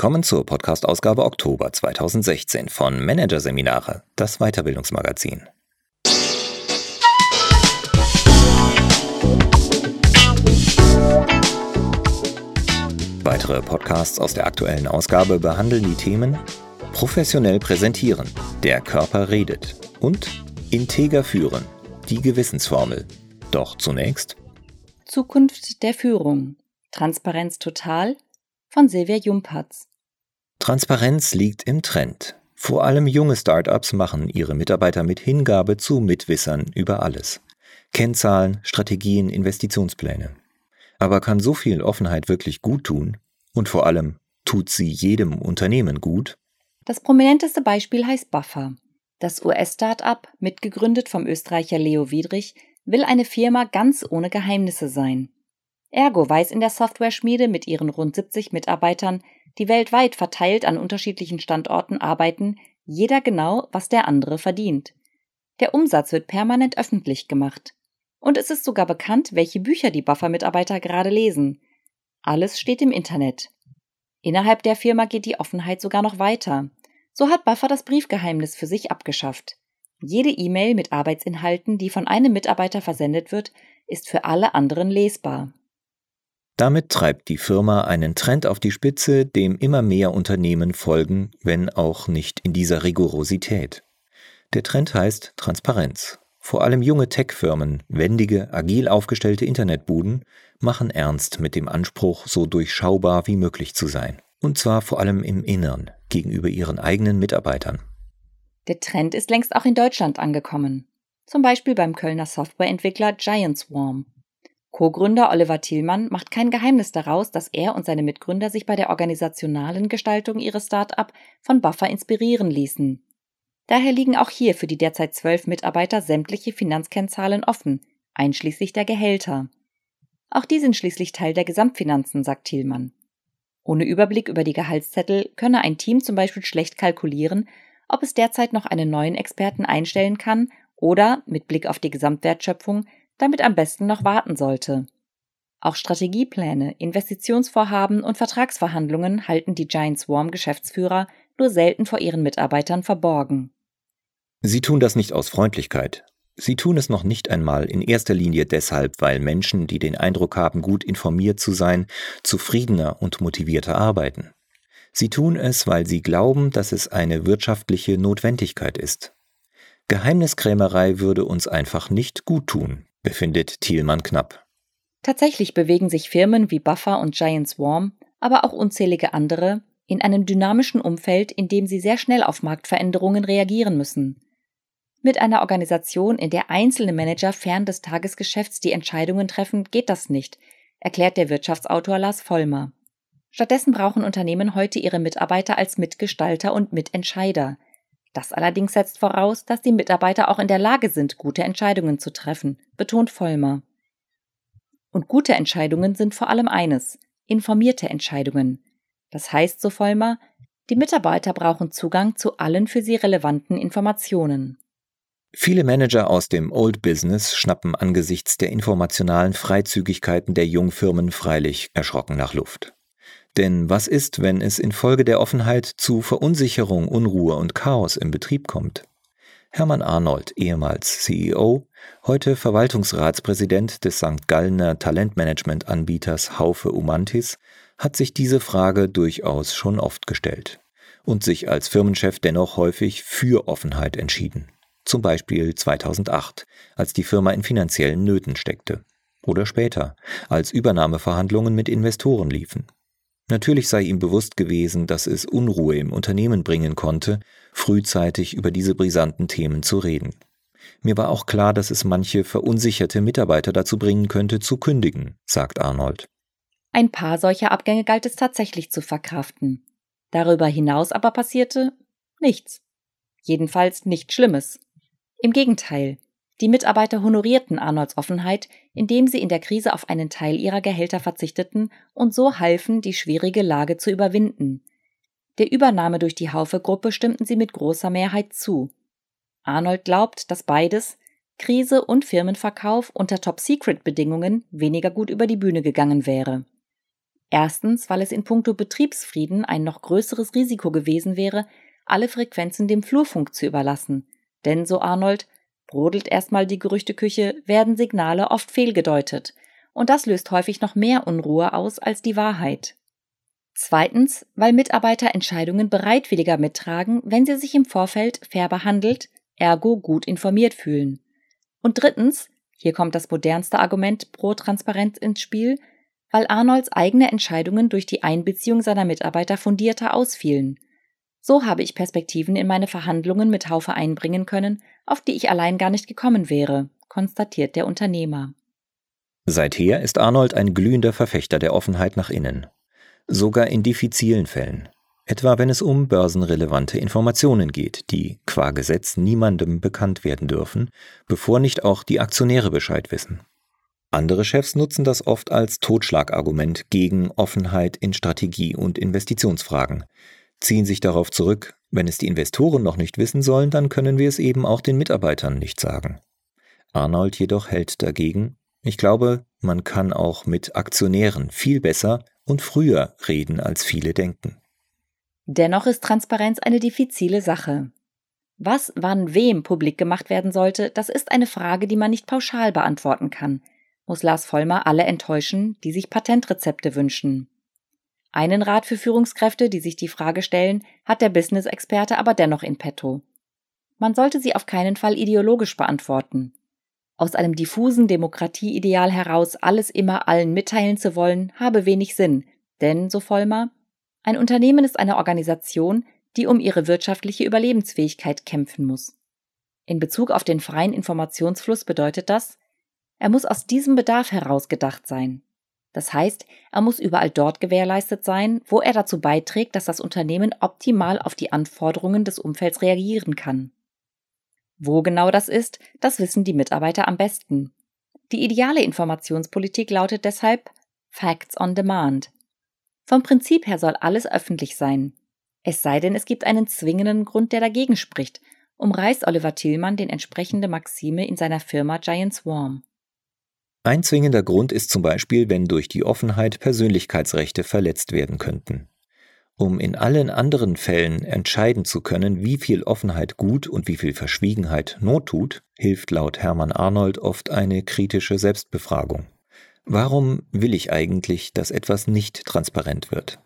Willkommen zur Podcast-Ausgabe Oktober 2016 von Managerseminare, das Weiterbildungsmagazin. Weitere Podcasts aus der aktuellen Ausgabe behandeln die Themen Professionell präsentieren, der Körper redet und Integer führen, die Gewissensformel. Doch zunächst Zukunft der Führung. Transparenz total von Silvia Jumpatz. Transparenz liegt im Trend. Vor allem junge Startups machen ihre Mitarbeiter mit Hingabe zu Mitwissern über alles. Kennzahlen, Strategien, Investitionspläne. Aber kann so viel Offenheit wirklich gut tun? Und vor allem, tut sie jedem Unternehmen gut? Das prominenteste Beispiel heißt Buffer. Das US-Startup, mitgegründet vom Österreicher Leo Wiedrich, will eine Firma ganz ohne Geheimnisse sein. Ergo weiß in der Software-Schmiede mit ihren rund 70 Mitarbeitern, die weltweit verteilt an unterschiedlichen Standorten arbeiten, jeder genau, was der andere verdient. Der Umsatz wird permanent öffentlich gemacht. Und es ist sogar bekannt, welche Bücher die Buffer-Mitarbeiter gerade lesen. Alles steht im Internet. Innerhalb der Firma geht die Offenheit sogar noch weiter. So hat Buffer das Briefgeheimnis für sich abgeschafft. Jede E-Mail mit Arbeitsinhalten, die von einem Mitarbeiter versendet wird, ist für alle anderen lesbar. Damit treibt die Firma einen Trend auf die Spitze, dem immer mehr Unternehmen folgen, wenn auch nicht in dieser Rigorosität. Der Trend heißt Transparenz. Vor allem junge Tech-Firmen, wendige, agil aufgestellte Internetbuden machen ernst mit dem Anspruch, so durchschaubar wie möglich zu sein. Und zwar vor allem im Innern, gegenüber ihren eigenen Mitarbeitern. Der Trend ist längst auch in Deutschland angekommen. Zum Beispiel beim Kölner Softwareentwickler Giant Swarm. Co-Gründer Oliver Thielmann macht kein Geheimnis daraus, dass er und seine Mitgründer sich bei der organisationalen Gestaltung ihres Start-up von Buffer inspirieren ließen. Daher liegen auch hier für die derzeit zwölf Mitarbeiter sämtliche Finanzkennzahlen offen, einschließlich der Gehälter. Auch die sind schließlich Teil der Gesamtfinanzen, sagt Thielmann. Ohne Überblick über die Gehaltszettel könne ein Team zum Beispiel schlecht kalkulieren, ob es derzeit noch einen neuen Experten einstellen kann oder, mit Blick auf die Gesamtwertschöpfung, damit am besten noch warten sollte. Auch Strategiepläne, Investitionsvorhaben und Vertragsverhandlungen halten die Giant Swarm Geschäftsführer nur selten vor ihren Mitarbeitern verborgen. Sie tun das nicht aus Freundlichkeit. Sie tun es noch nicht einmal in erster Linie deshalb, weil Menschen, die den Eindruck haben, gut informiert zu sein, zufriedener und motivierter arbeiten. Sie tun es, weil sie glauben, dass es eine wirtschaftliche Notwendigkeit ist. Geheimniskrämerei würde uns einfach nicht gut tun, befindet Thielmann knapp. Tatsächlich bewegen sich Firmen wie Buffer und Giant Swarm, aber auch unzählige andere, in einem dynamischen Umfeld, in dem sie sehr schnell auf Marktveränderungen reagieren müssen. Mit einer Organisation, in der einzelne Manager fern des Tagesgeschäfts die Entscheidungen treffen, geht das nicht, erklärt der Wirtschaftsautor Lars Vollmer. Stattdessen brauchen Unternehmen heute ihre Mitarbeiter als Mitgestalter und Mitentscheider – das allerdings setzt voraus, dass die Mitarbeiter auch in der Lage sind, gute Entscheidungen zu treffen, betont Vollmer. Und gute Entscheidungen sind vor allem eines, informierte Entscheidungen. Das heißt, so Vollmer, die Mitarbeiter brauchen Zugang zu allen für sie relevanten Informationen. Viele Manager aus dem Old Business schnappen angesichts der informationalen Freizügigkeiten der Jungfirmen freilich erschrocken nach Luft. Denn was ist, wenn es infolge der Offenheit zu Verunsicherung, Unruhe und Chaos im Betrieb kommt? Hermann Arnold, ehemals CEO, heute Verwaltungsratspräsident des St. Gallner Talentmanagement-Anbieters Haufe Umantis, hat sich diese Frage durchaus schon oft gestellt und sich als Firmenchef dennoch häufig für Offenheit entschieden. Zum Beispiel 2008, als die Firma in finanziellen Nöten steckte. Oder später, als Übernahmeverhandlungen mit Investoren liefen. Natürlich sei ihm bewusst gewesen, dass es Unruhe im Unternehmen bringen konnte, frühzeitig über diese brisanten Themen zu reden. Mir war auch klar, dass es manche verunsicherte Mitarbeiter dazu bringen könnte, zu kündigen, sagt Arnold. Ein paar solcher Abgänge galt es tatsächlich zu verkraften. Darüber hinaus aber passierte nichts. Jedenfalls nichts Schlimmes. Im Gegenteil, die Mitarbeiter honorierten Arnolds Offenheit, indem sie in der Krise auf einen Teil ihrer Gehälter verzichteten und so halfen, die schwierige Lage zu überwinden. Der Übernahme durch die Haufe-Gruppe stimmten sie mit großer Mehrheit zu. Arnold glaubt, dass beides, Krise und Firmenverkauf unter Top-Secret-Bedingungen, weniger gut über die Bühne gegangen wäre. Erstens, weil es in puncto Betriebsfrieden ein noch größeres Risiko gewesen wäre, alle Frequenzen dem Flurfunk zu überlassen. Denn, so Arnold, brodelt erstmal die Gerüchteküche, werden Signale oft fehlgedeutet. Und das löst häufig noch mehr Unruhe aus als die Wahrheit. Zweitens, weil Mitarbeiter Entscheidungen bereitwilliger mittragen, wenn sie sich im Vorfeld fair behandelt, ergo gut informiert fühlen. Und drittens, hier kommt das modernste Argument pro Transparenz ins Spiel, weil Arnolds eigene Entscheidungen durch die Einbeziehung seiner Mitarbeiter fundierter ausfielen. So habe ich Perspektiven in meine Verhandlungen mit Haufe einbringen können, auf die ich allein gar nicht gekommen wäre, konstatiert der Unternehmer. Seither ist Arnold ein glühender Verfechter der Offenheit nach innen. Sogar in diffizilen Fällen. Etwa wenn es um börsenrelevante Informationen geht, die qua Gesetz niemandem bekannt werden dürfen, bevor nicht auch die Aktionäre Bescheid wissen. Andere Chefs nutzen das oft als Totschlagargument gegen Offenheit in Strategie- und Investitionsfragen, ziehen sich darauf zurück, wenn es die Investoren noch nicht wissen sollen, dann können wir es eben auch den Mitarbeitern nicht sagen. Arnold jedoch hält dagegen, ich glaube, man kann auch mit Aktionären viel besser und früher reden, als viele denken. Dennoch ist Transparenz eine diffizile Sache. Was wann wem publik gemacht werden sollte, das ist eine Frage, die man nicht pauschal beantworten kann muss Lars Vollmer alle enttäuschen, die sich Patentrezepte wünschen. Einen Rat für Führungskräfte, die sich die Frage stellen, hat der Business-Experte aber dennoch in petto. Man sollte sie auf keinen Fall ideologisch beantworten. Aus einem diffusen Demokratieideal heraus alles immer allen mitteilen zu wollen, habe wenig Sinn, denn, so Vollmer, ein Unternehmen ist eine Organisation, die um ihre wirtschaftliche Überlebensfähigkeit kämpfen muss. In Bezug auf den freien Informationsfluss bedeutet das, er muss aus diesem Bedarf heraus gedacht sein. Das heißt, er muss überall dort gewährleistet sein, wo er dazu beiträgt, dass das Unternehmen optimal auf die Anforderungen des Umfelds reagieren kann. Wo genau das ist, das wissen die Mitarbeiter am besten. Die ideale Informationspolitik lautet deshalb Facts on Demand. Vom Prinzip her soll alles öffentlich sein. Es sei denn, es gibt einen zwingenden Grund, der dagegen spricht, umreißt Oliver Tillmann den entsprechende Maxime in seiner Firma Giant Swarm. Ein zwingender Grund ist zum Beispiel, wenn durch die Offenheit Persönlichkeitsrechte verletzt werden könnten. Um in allen anderen Fällen entscheiden zu können, wie viel Offenheit gut und wie viel Verschwiegenheit Not tut, hilft laut Hermann Arnold oft eine kritische Selbstbefragung. Warum will ich eigentlich, dass etwas nicht transparent wird?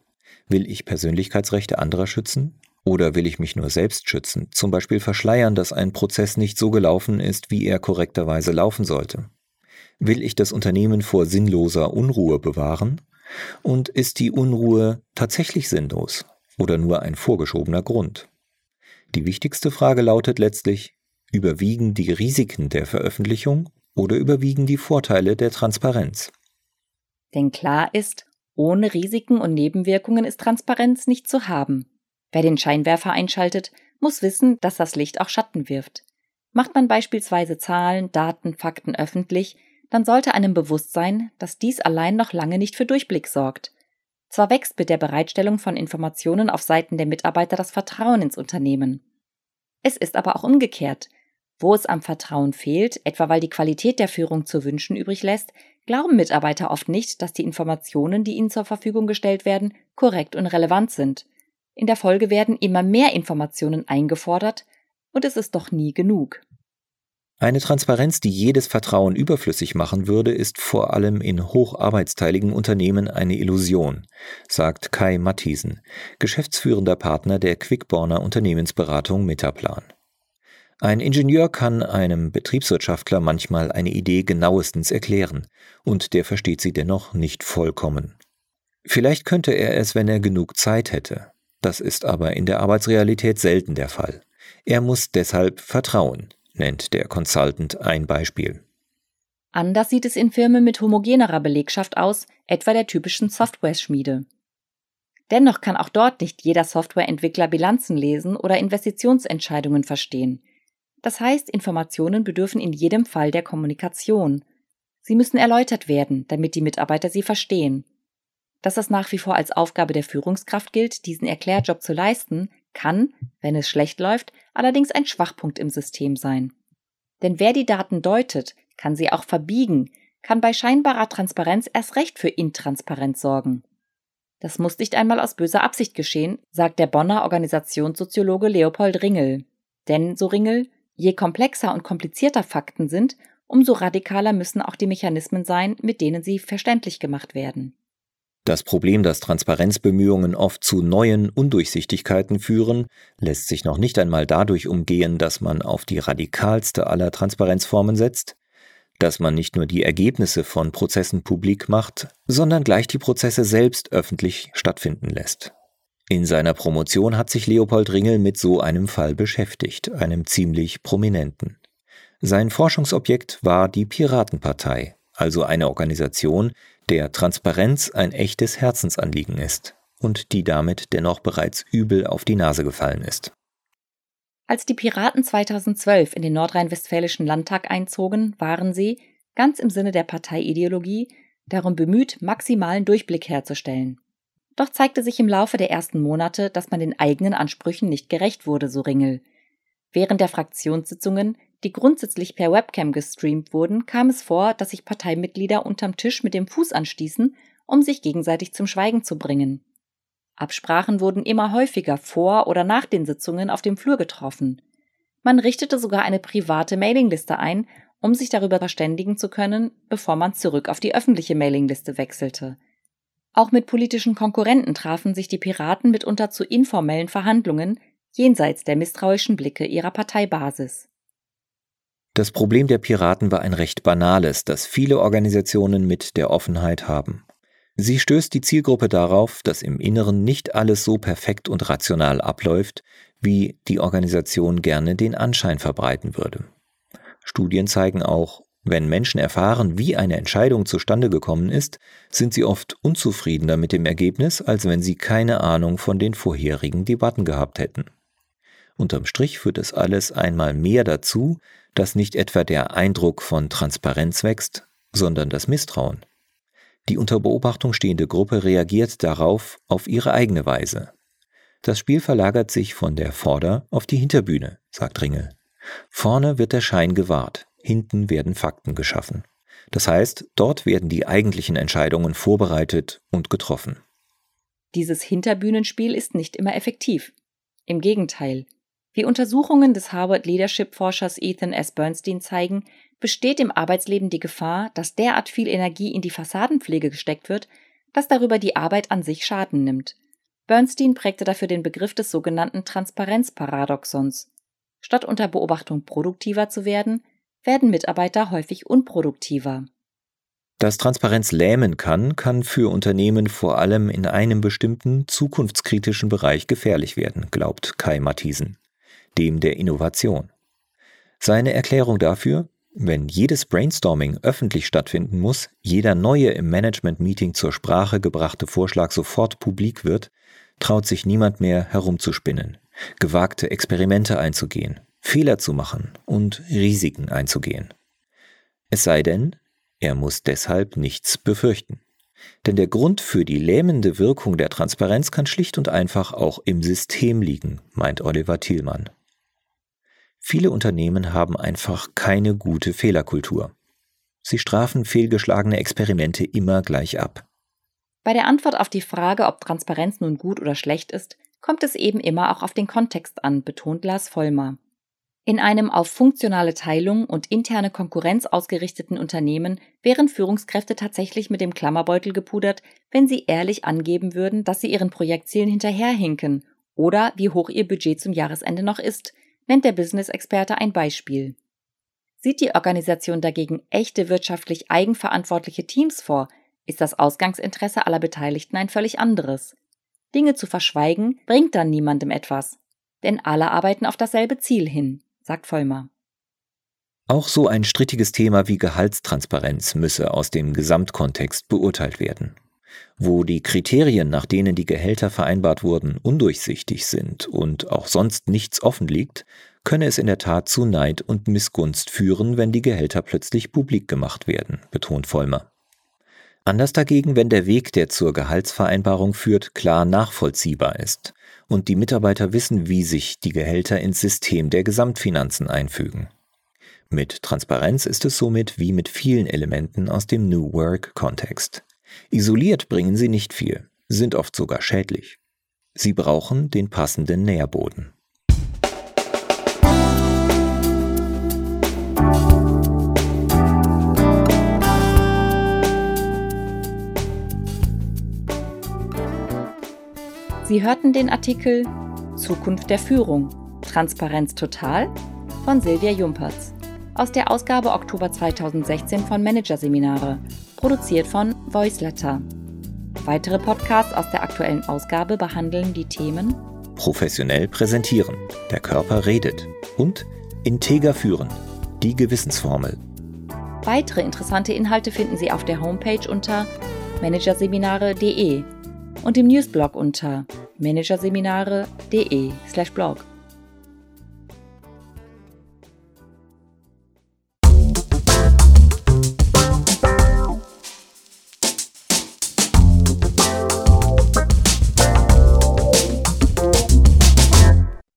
Will ich Persönlichkeitsrechte anderer schützen? Oder will ich mich nur selbst schützen, zum Beispiel verschleiern, dass ein Prozess nicht so gelaufen ist, wie er korrekterweise laufen sollte? Will ich das Unternehmen vor sinnloser Unruhe bewahren? Und ist die Unruhe tatsächlich sinnlos oder nur ein vorgeschobener Grund? Die wichtigste Frage lautet letztlich, überwiegen die Risiken der Veröffentlichung oder überwiegen die Vorteile der Transparenz? Denn klar ist, ohne Risiken und Nebenwirkungen ist Transparenz nicht zu haben. Wer den Scheinwerfer einschaltet, muss wissen, dass das Licht auch Schatten wirft. Macht man beispielsweise Zahlen, Daten, Fakten öffentlich, dann sollte einem bewusst sein, dass dies allein noch lange nicht für Durchblick sorgt. Zwar wächst mit der Bereitstellung von Informationen auf Seiten der Mitarbeiter das Vertrauen ins Unternehmen. Es ist aber auch umgekehrt. Wo es am Vertrauen fehlt, etwa weil die Qualität der Führung zu wünschen übrig lässt, glauben Mitarbeiter oft nicht, dass die Informationen, die ihnen zur Verfügung gestellt werden, korrekt und relevant sind. In der Folge werden immer mehr Informationen eingefordert, und es ist doch nie genug. Eine Transparenz, die jedes Vertrauen überflüssig machen würde, ist vor allem in hocharbeitsteiligen Unternehmen eine Illusion, sagt Kai Mathiesen, geschäftsführender Partner der Quickborner Unternehmensberatung Metaplan. Ein Ingenieur kann einem Betriebswirtschaftler manchmal eine Idee genauestens erklären, und der versteht sie dennoch nicht vollkommen. Vielleicht könnte er es, wenn er genug Zeit hätte. Das ist aber in der Arbeitsrealität selten der Fall. Er muss deshalb vertrauen, nennt der Consultant ein Beispiel. Anders sieht es in Firmen mit homogenerer Belegschaft aus, etwa der typischen Software-Schmiede. Dennoch kann auch dort nicht jeder Softwareentwickler Bilanzen lesen oder Investitionsentscheidungen verstehen. Das heißt, Informationen bedürfen in jedem Fall der Kommunikation. Sie müssen erläutert werden, damit die Mitarbeiter sie verstehen. Dass es nach wie vor als Aufgabe der Führungskraft gilt, diesen Erklärjob zu leisten, kann, wenn es schlecht läuft, allerdings ein Schwachpunkt im System sein. Denn wer die Daten deutet, kann sie auch verbiegen, kann bei scheinbarer Transparenz erst recht für Intransparenz sorgen. Das muss nicht einmal aus böser Absicht geschehen, sagt der Bonner Organisationssoziologe Leopold Ringel. Denn, so Ringel, je komplexer und komplizierter Fakten sind, umso radikaler müssen auch die Mechanismen sein, mit denen sie verständlich gemacht werden. Das Problem, dass Transparenzbemühungen oft zu neuen Undurchsichtigkeiten führen, lässt sich noch nicht einmal dadurch umgehen, dass man auf die radikalste aller Transparenzformen setzt, dass man nicht nur die Ergebnisse von Prozessen publik macht, sondern gleich die Prozesse selbst öffentlich stattfinden lässt. In seiner Promotion hat sich Leopold Ringel mit so einem Fall beschäftigt, einem ziemlich prominenten. Sein Forschungsobjekt war die Piratenpartei, also eine Organisation, der Transparenz ein echtes Herzensanliegen ist und die damit dennoch bereits übel auf die Nase gefallen ist. Als die Piraten 2012 in den nordrhein-westfälischen Landtag einzogen, waren sie, ganz im Sinne der Parteiideologie, darum bemüht, maximalen Durchblick herzustellen. Doch zeigte sich im Laufe der ersten Monate, dass man den eigenen Ansprüchen nicht gerecht wurde, so Ringel. Während der Fraktionssitzungen, die grundsätzlich per Webcam gestreamt wurden, kam es vor, dass sich Parteimitglieder unterm Tisch mit dem Fuß anstießen, um sich gegenseitig zum Schweigen zu bringen. Absprachen wurden immer häufiger vor oder nach den Sitzungen auf dem Flur getroffen. Man richtete sogar eine private Mailingliste ein, um sich darüber verständigen zu können, bevor man zurück auf die öffentliche Mailingliste wechselte. Auch mit politischen Konkurrenten trafen sich die Piraten mitunter zu informellen Verhandlungen, jenseits der misstrauischen Blicke ihrer Parteibasis. Das Problem der Piraten war ein recht banales, das viele Organisationen mit der Offenheit haben. Sie stößt die Zielgruppe darauf, dass im Inneren nicht alles so perfekt und rational abläuft, wie die Organisation gerne den Anschein verbreiten würde. Studien zeigen auch, wenn Menschen erfahren, wie eine Entscheidung zustande gekommen ist, sind sie oft unzufriedener mit dem Ergebnis, als wenn sie keine Ahnung von den vorherigen Debatten gehabt hätten. Unterm Strich führt es alles einmal mehr dazu, dass nicht etwa der Eindruck von Transparenz wächst, sondern das Misstrauen. Die unter Beobachtung stehende Gruppe reagiert darauf auf ihre eigene Weise. Das Spiel verlagert sich von der Vorder- auf die Hinterbühne, sagt Ringel. Vorne wird der Schein gewahrt, hinten werden Fakten geschaffen. Das heißt, dort werden die eigentlichen Entscheidungen vorbereitet und getroffen. Dieses Hinterbühnenspiel ist nicht immer effektiv. Im Gegenteil. Wie Untersuchungen des Harvard Leadership Forschers Ethan S. Bernstein zeigen, besteht im Arbeitsleben die Gefahr, dass derart viel Energie in die Fassadenpflege gesteckt wird, dass darüber die Arbeit an sich Schaden nimmt. Bernstein prägte dafür den Begriff des sogenannten Transparenzparadoxons. Statt unter Beobachtung produktiver zu werden, werden Mitarbeiter häufig unproduktiver. Dass Transparenz lähmen kann, kann für Unternehmen vor allem in einem bestimmten zukunftskritischen Bereich gefährlich werden, glaubt Kai Matthiesen, dem der Innovation. Seine Erklärung dafür, wenn jedes Brainstorming öffentlich stattfinden muss, jeder neue im Management-Meeting zur Sprache gebrachte Vorschlag sofort publik wird, traut sich niemand mehr herumzuspinnen, gewagte Experimente einzugehen, Fehler zu machen und Risiken einzugehen. Es sei denn, er muss deshalb nichts befürchten. Denn der Grund für die lähmende Wirkung der Transparenz kann schlicht und einfach auch im System liegen, meint Oliver Thielmann. Viele Unternehmen haben einfach keine gute Fehlerkultur. Sie strafen fehlgeschlagene Experimente immer gleich ab. Bei der Antwort auf die Frage, ob Transparenz nun gut oder schlecht ist, kommt es eben immer auch auf den Kontext an, betont Lars Vollmer. In einem auf funktionale Teilung und interne Konkurrenz ausgerichteten Unternehmen wären Führungskräfte tatsächlich mit dem Klammerbeutel gepudert, wenn sie ehrlich angeben würden, dass sie ihren Projektzielen hinterherhinken oder wie hoch ihr Budget zum Jahresende noch ist, nennt der Business-Experte ein Beispiel. Sieht die Organisation dagegen echte wirtschaftlich eigenverantwortliche Teams vor, ist das Ausgangsinteresse aller Beteiligten ein völlig anderes. Dinge zu verschweigen bringt dann niemandem etwas, denn alle arbeiten auf dasselbe Ziel hin, sagt Vollmer. Auch so ein strittiges Thema wie Gehaltstransparenz müsse aus dem Gesamtkontext beurteilt werden. Wo die Kriterien, nach denen die Gehälter vereinbart wurden, undurchsichtig sind und auch sonst nichts offen liegt, könne es in der Tat zu Neid und Missgunst führen, wenn die Gehälter plötzlich publik gemacht werden, betont Vollmer. Anders dagegen, wenn der Weg, der zur Gehaltsvereinbarung führt, klar nachvollziehbar ist und die Mitarbeiter wissen, wie sich die Gehälter ins System der Gesamtfinanzen einfügen. Mit Transparenz ist es somit wie mit vielen Elementen aus dem New Work-Kontext. Isoliert bringen sie nicht viel. sind oft sogar schädlich. Sie brauchen den passenden Nährboden. Sie hörten den Artikel Zukunft der Führung. Transparenz total von Silvia Jumpertz aus der Ausgabe Oktober 2016 von Managerseminare, produziert von Voiceletter. Weitere Podcasts aus der aktuellen Ausgabe behandeln die Themen Professionell präsentieren, der Körper redet und Integer führen, die Gewissensformel. Weitere interessante Inhalte finden Sie auf der Homepage unter managerseminare.de und im Newsblog unter managerseminare.de/blog.